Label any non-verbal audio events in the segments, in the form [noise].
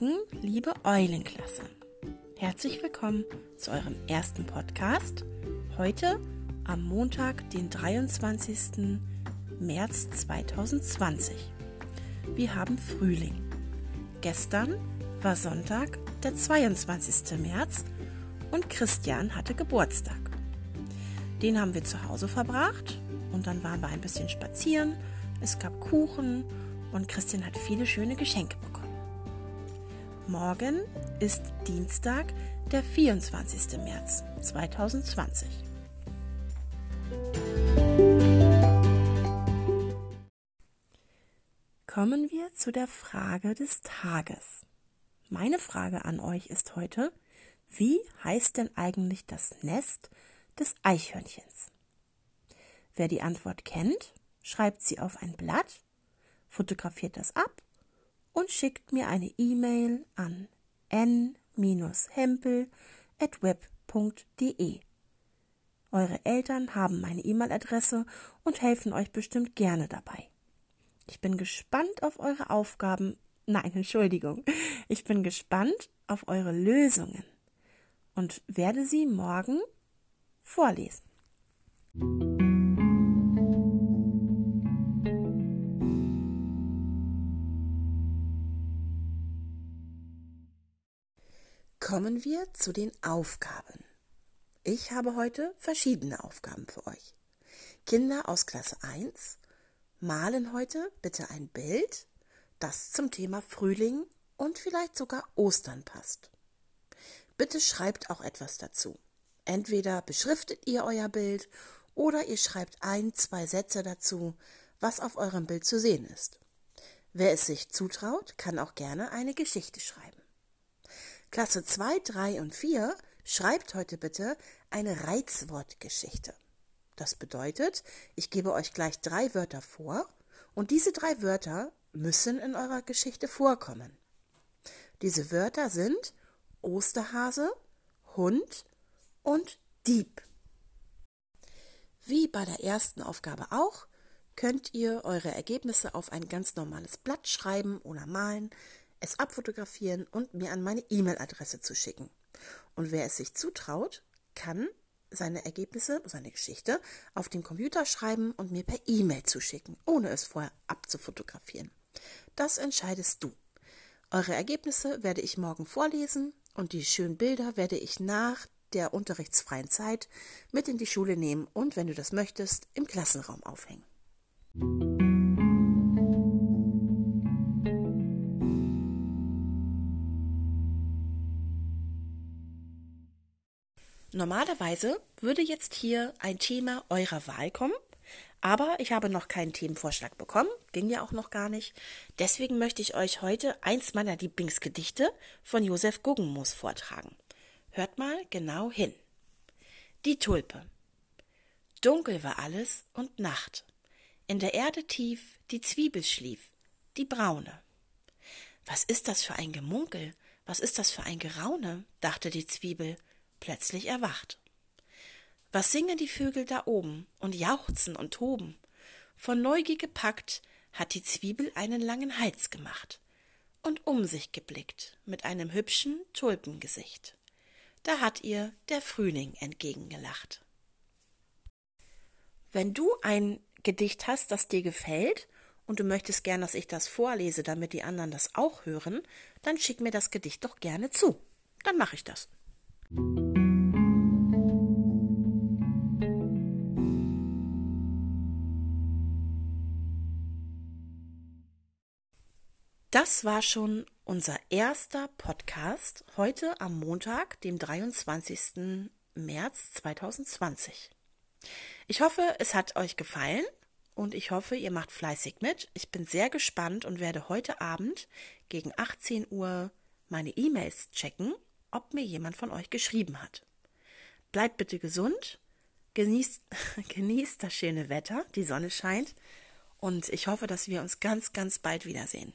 Morgen, liebe Eulenklasse. Herzlich willkommen zu eurem ersten Podcast. Heute am Montag, den 23. März 2020. Wir haben Frühling. Gestern war Sonntag, der 22. März und Christian hatte Geburtstag. Den haben wir zu Hause verbracht und dann waren wir ein bisschen spazieren. Es gab Kuchen und Christian hat viele schöne Geschenke bekommen. Morgen ist Dienstag, der 24. März 2020. Kommen wir zu der Frage des Tages. Meine Frage an euch ist heute, wie heißt denn eigentlich das Nest des Eichhörnchens? Wer die Antwort kennt, schreibt sie auf ein Blatt, fotografiert das ab und schickt mir eine E-Mail an n-hempel.web.de. Eure Eltern haben meine E-Mail-Adresse und helfen euch bestimmt gerne dabei. Ich bin gespannt auf eure Aufgaben. [laughs] Nein, Entschuldigung. Ich bin gespannt auf eure Lösungen und werde sie morgen vorlesen. Kommen wir zu den Aufgaben. Ich habe heute verschiedene Aufgaben für euch. Kinder aus Klasse 1 malen heute bitte ein Bild, das zum Thema Frühling und vielleicht sogar Ostern passt. Bitte schreibt auch etwas dazu. Entweder beschriftet ihr euer Bild oder ihr schreibt ein, zwei Sätze dazu, was auf eurem Bild zu sehen ist. Wer es sich zutraut, kann auch gerne eine Geschichte schreiben. Klasse 2, 3 und 4 schreibt heute bitte eine Reizwortgeschichte. Das bedeutet, ich gebe euch gleich drei Wörter vor und diese drei Wörter müssen in eurer Geschichte vorkommen. Diese Wörter sind Osterhase, Hund und Dieb. Wie bei der ersten Aufgabe auch, könnt ihr eure Ergebnisse auf ein ganz normales Blatt schreiben oder malen es abfotografieren und mir an meine E-Mail-Adresse zu schicken. Und wer es sich zutraut, kann seine Ergebnisse, seine Geschichte auf den Computer schreiben und mir per E-Mail zuschicken, ohne es vorher abzufotografieren. Das entscheidest du. Eure Ergebnisse werde ich morgen vorlesen und die schönen Bilder werde ich nach der unterrichtsfreien Zeit mit in die Schule nehmen und, wenn du das möchtest, im Klassenraum aufhängen. Normalerweise würde jetzt hier ein Thema eurer Wahl kommen, aber ich habe noch keinen Themenvorschlag bekommen, ging ja auch noch gar nicht. Deswegen möchte ich euch heute eins meiner Lieblingsgedichte von Josef Guggenmoos vortragen. Hört mal genau hin. Die Tulpe. Dunkel war alles und Nacht. In der Erde tief die Zwiebel schlief, die braune. Was ist das für ein Gemunkel? Was ist das für ein Geraune? dachte die Zwiebel plötzlich erwacht. Was singen die Vögel da oben und jauchzen und toben? Von Neugier gepackt hat die Zwiebel einen langen Hals gemacht und um sich geblickt mit einem hübschen Tulpengesicht. Da hat ihr der Frühling entgegengelacht. Wenn du ein Gedicht hast, das dir gefällt und du möchtest gern, dass ich das vorlese, damit die anderen das auch hören, dann schick mir das Gedicht doch gerne zu. Dann mache ich das. Das war schon unser erster Podcast heute am Montag, dem 23. März 2020. Ich hoffe, es hat euch gefallen und ich hoffe, ihr macht fleißig mit. Ich bin sehr gespannt und werde heute Abend gegen 18 Uhr meine E-Mails checken, ob mir jemand von euch geschrieben hat. Bleibt bitte gesund, genießt, [laughs] genießt das schöne Wetter, die Sonne scheint und ich hoffe, dass wir uns ganz, ganz bald wiedersehen.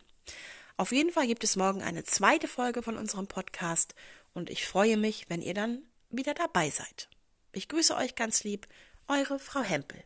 Auf jeden Fall gibt es morgen eine zweite Folge von unserem Podcast und ich freue mich, wenn ihr dann wieder dabei seid. Ich grüße euch ganz lieb, eure Frau Hempel.